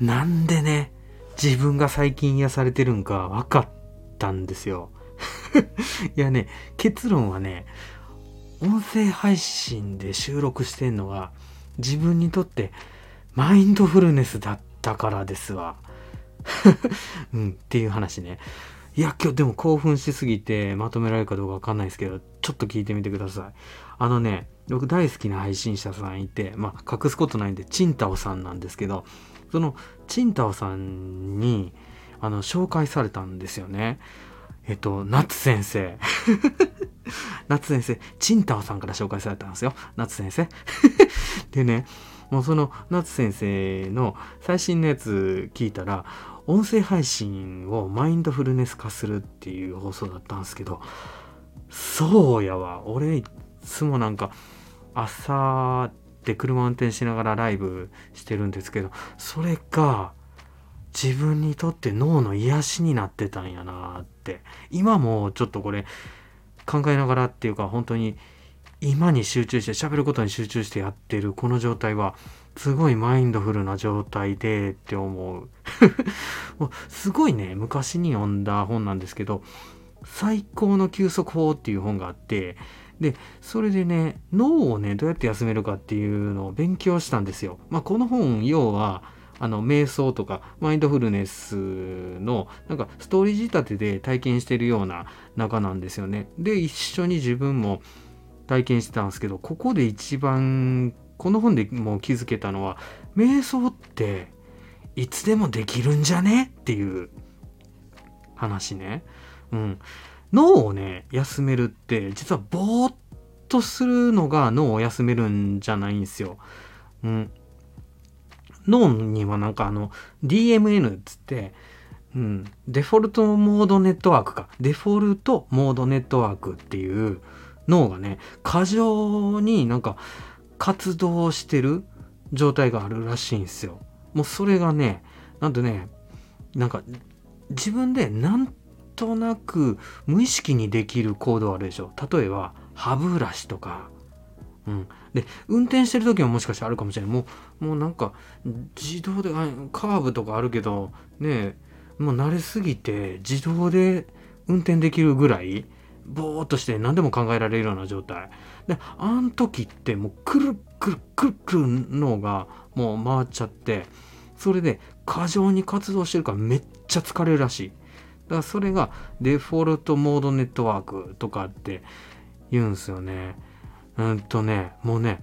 なんでね、自分が最近癒されてるんか分かったんですよ。いやね、結論はね、音声配信で収録してんのは自分にとってマインドフルネスだったからですわ。うん、っていう話ね。いや、今日でも興奮しすぎてまとめられるかどうかわかんないですけど、ちょっと聞いてみてください。あのね、僕大好きな配信者さんいて、まあ隠すことないんで、チンタオさんなんですけど、そのチンタオさんに、あの、紹介されたんですよね。えっと、夏先生。夏先生、チンタオさんから紹介されたんですよ。夏先生。でね、もうその夏先生の最新のやつ聞いたら、音声配信をマインドフルネス化するっていう放送だったんですけど、そうやわ。俺いつもなんか朝で車運転しながらライブしてるんですけど、それが自分にとって脳の癒しになってたんやなって。今もちょっとこれ考えながらっていうか本当に今に集中して喋ることに集中してやってるこの状態はすごいマインドフルな状態でって思う すごいね昔に読んだ本なんですけど最高の休息法っていう本があってでそれでね脳をねどうやって休めるかっていうのを勉強したんですよ。まあ、この本要はあの瞑想とかマインドフルネスのなんかストーリー仕立てで体験してるような中なんですよね。で一緒に自分も体験してたんですけどここで一番この本でもう気づけたのは瞑想っていつでもできるんじゃね？っていう話ね。うん。脳をね、休めるって、実はぼーっとするのが脳を休めるんじゃないんですよ。うん。脳にはなんかあの、DMN っつって、うん、デフォルトモードネットワークか。デフォルトモードネットワークっていう脳がね、過剰になんか活動してる状態があるらしいんですよ。もうそれがね、なんとね、なんか自分でなんとなく無意識にできる行動あるでしょ。例えば歯ブラシとか、うん、で運転してる時ももしかしてあるかもしれない。もうもうなんか自動でカーブとかあるけどねもう慣れすぎて自動で運転できるぐらいぼーっとして何でも考えられるような状態。であん時ってもうくるくるくるくる脳がもう回っちゃってそれで過剰に活動してるからめっちゃ疲れるらしい。からそれがデフォルトモードネットワークとかって言うんすよね。うんとね、もうね、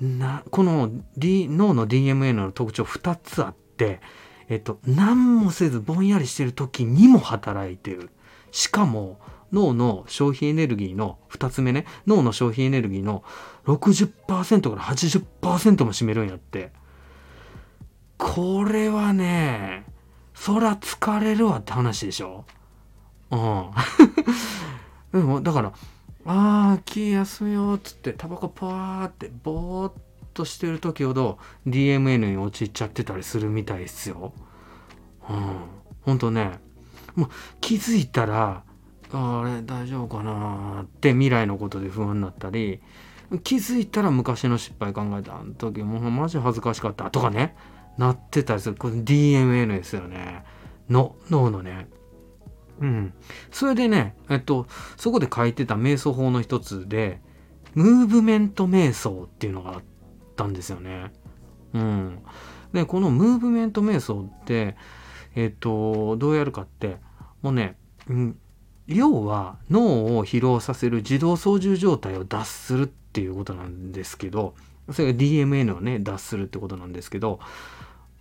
なこの、D、脳の DMN の特徴2つあって、えっと、何もせずぼんやりしてる時にも働いてる。しかも、脳の消費エネルギーの2つ目ね、脳の消費エネルギーの60%から80%も占めるんやって。これはね、そら疲れるわって話でしょ？うん。で も、だから、ああ、気休めようっつって、タバコパーってぼーっとしてる時ほど DMN に陥っちゃってたりするみたいですよ。うん。ほんとね、もう気づいたら、あれ大丈夫かなって未来のことで不安になったり、気づいたら昔の失敗考えた時もうマジ恥ずかしかったとかね。なってたりする。これ DMN ですよね。の、脳のね。うん。それでね、えっと、そこで書いてた瞑想法の一つで、ムーブメント瞑想っていうのがあったんですよね。うん。で、このムーブメント瞑想って、えっと、どうやるかって、もうね、うん、要は脳を疲労させる自動操縦状態を脱するっていうことなんですけど、それが DMN をね、脱するってことなんですけど、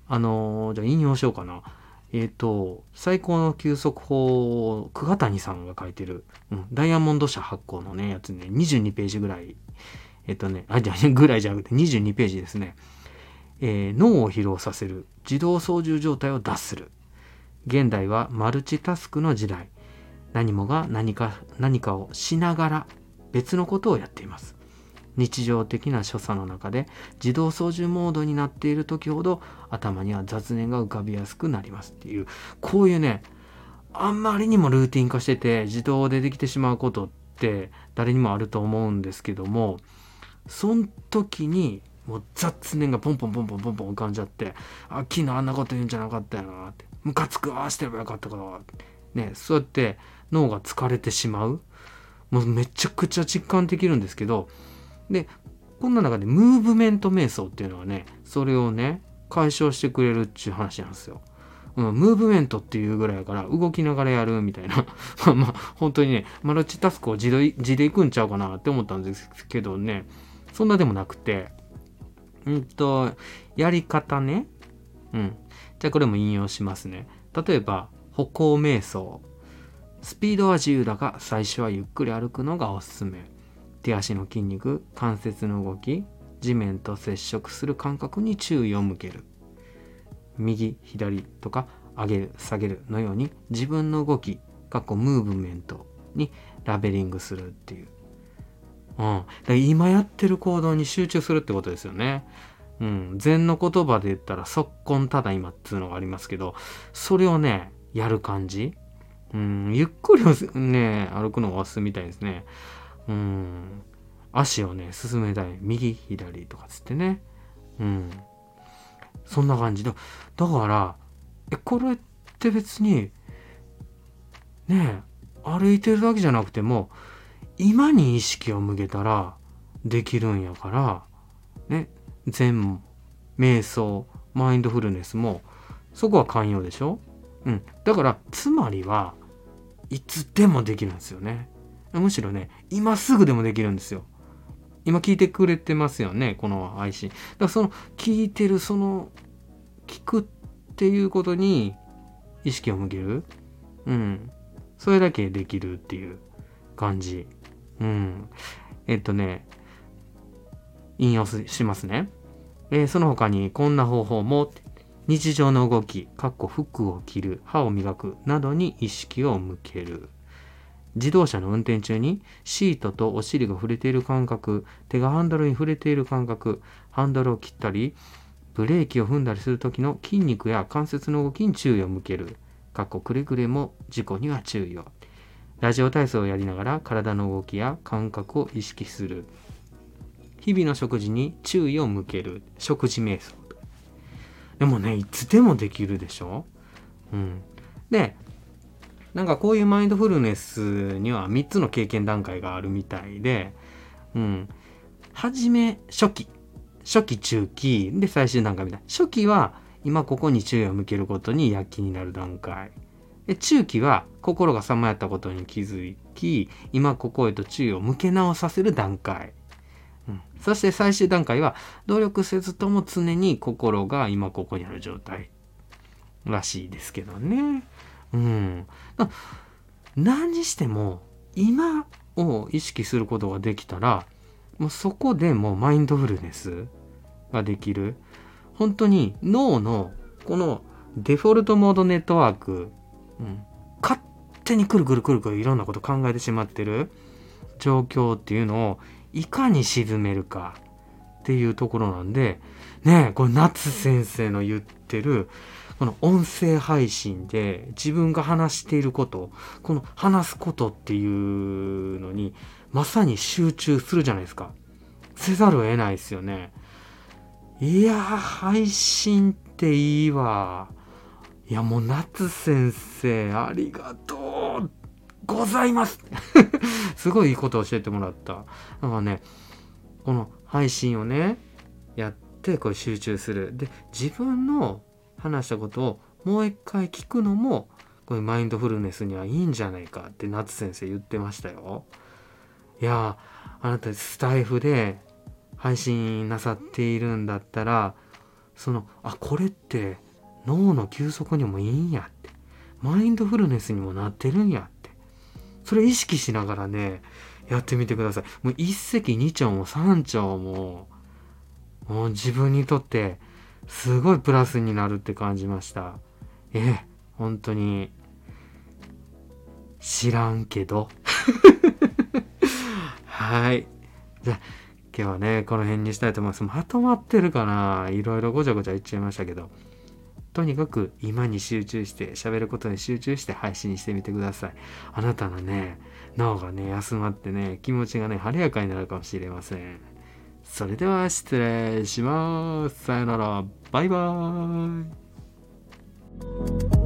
あのー、じゃあ引用しようかな。えっ、ー、と、最高の休息法、久我谷さんが書いてる、うん、ダイヤモンド社発行のね、やつね、22ページぐらい、えっ、ー、とね、あ、じゃあ、ぐらいじゃなくて22ページですね。え、脳を疲労させる、自動操縦状態を脱する。現代はマルチタスクの時代。何もが何か、何かをしながら別のことをやっています。日常的な所作の中で自動操縦モードになっている時ほど頭には雑念が浮かびやすくなりますっていう。こういうねあんまりにもルーティン化してて自動でできてしまうことって誰にもあると思うんですけどもその時にもう雑念がポンポンポンポンポンポン浮かんじゃってあ昨日あんなこと言うんじゃなかったよなってムカつくああしてればよかったからねそうやって脳が疲れてしまう。もうめちゃくちゃ実感できるんですけどでこんな中でムーブメント瞑想っていうのはねそれをね解消してくれるっていう話なんですよ。うん、ムーブメントっていうぐらいやから動きながらやるみたいな。まあ本当にねマルチタスクを自で自でいくんちゃうかなって思ったんですけどね。そんなでもなくてうんとやり方ね。うん。じゃあこれも引用しますね。例えば歩行瞑想。スピードは自由だが最初はゆっくり歩くのがおすすめ。手足の筋肉関節の動き地面と接触する感覚に注意を向ける。右左とか上げる下げるのように自分の動きかっこムーブメントにラベリングするっていう、うん、だ今やってる行動に集中するってことですよね。うん、禅の言葉で言ったら即根ただ今っていうのがありますけどそれをねやる感じ、うん、ゆっくりね歩くのがおすすめみたいですね。うん、足をね進めたい右左とかつってね。うんそんな感じだ。だから、え、これって別に、ね歩いてるだけじゃなくても、今に意識を向けたらできるんやから、ね、禅、瞑想、マインドフルネスも、そこは寛容でしょ？うん。だから、つまりは、いつでもできるんですよね。むしろね、今すぐでもできるんですよ。今聞いてくれてますよね、この配信。だからその聞いてる、その聞くっていうことに意識を向ける。うん。それだけできるっていう感じ。うん。えっとね、引用しますね。えー、その他にこんな方法も日常の動き、かっこ服を着る、歯を磨くなどに意識を向ける。自動車の運転中にシートとお尻が触れている感覚、手がハンドルに触れている感覚、ハンドルを切ったり、ブレーキを踏んだりする時の筋肉や関節の動きに注意を向ける。かっこくれぐれも事故には注意を。ラジオ体操をやりながら体の動きや感覚を意識する。日々の食事に注意を向ける。食事瞑想。でもね、いつでもできるでしょ？うん。で、なんかこういうマインドフルネスには3つの経験段階があるみたいで、うん。はじめ、初期。初期、中期、で最終段階みたいな。初期は今ここに注意を向けることに躍起になる段階。で中期は心がさまやったことに気づき、今ここへと注意を向け直させる段階。うん、そして最終段階は努力せずとも常に心が今ここにある状態らしいですけどね。うん。何にしても今を意識することができたらもうそこでもうマインドフルネスができる。本当に脳のこのデフォルトモードネットワーク、うん、勝手にくるくるくるくるいろんなこと考えてしまってる。状況っていうのをいかに沈めるかっていうところなんでねこれ夏先生の言ってるこの音声配信で自分が話していること、この話すことっていうのに、まさに集中するじゃないですか。せざるを得ないですよね。いや配信っていいわ。いや、もう夏先生、ありがとうございます すごいいいことを教えてもらった。だからね、この配信をね、やって、これ集中する。で、自分の話したことをもう一回聞くのもこれマインドフルネスにはいいんじゃないかって夏先生言ってましたよ。いやあなたスタイフで配信なさっているんだったらそのあこれって脳の休息にもいいんやって。マインドフルネスにもなってるんやって。それ意識しながらねやってみてください。もう一石二鳥も三鳥ももう自分にとってすごいプラスになるって感じました。ええ本当に、知らんけど。はい。じゃあ、今日はね、この辺にしたいと思います。まとまってるかないろいろごちゃごちゃ言っちゃいましたけど。とにかく今に集中して喋ることに集中して配信してみてください。あなたのね、脳がね、休まってね、気持ちがね、晴れやかになるかもしれません。それでは失礼します。さよなら。バイバーイ。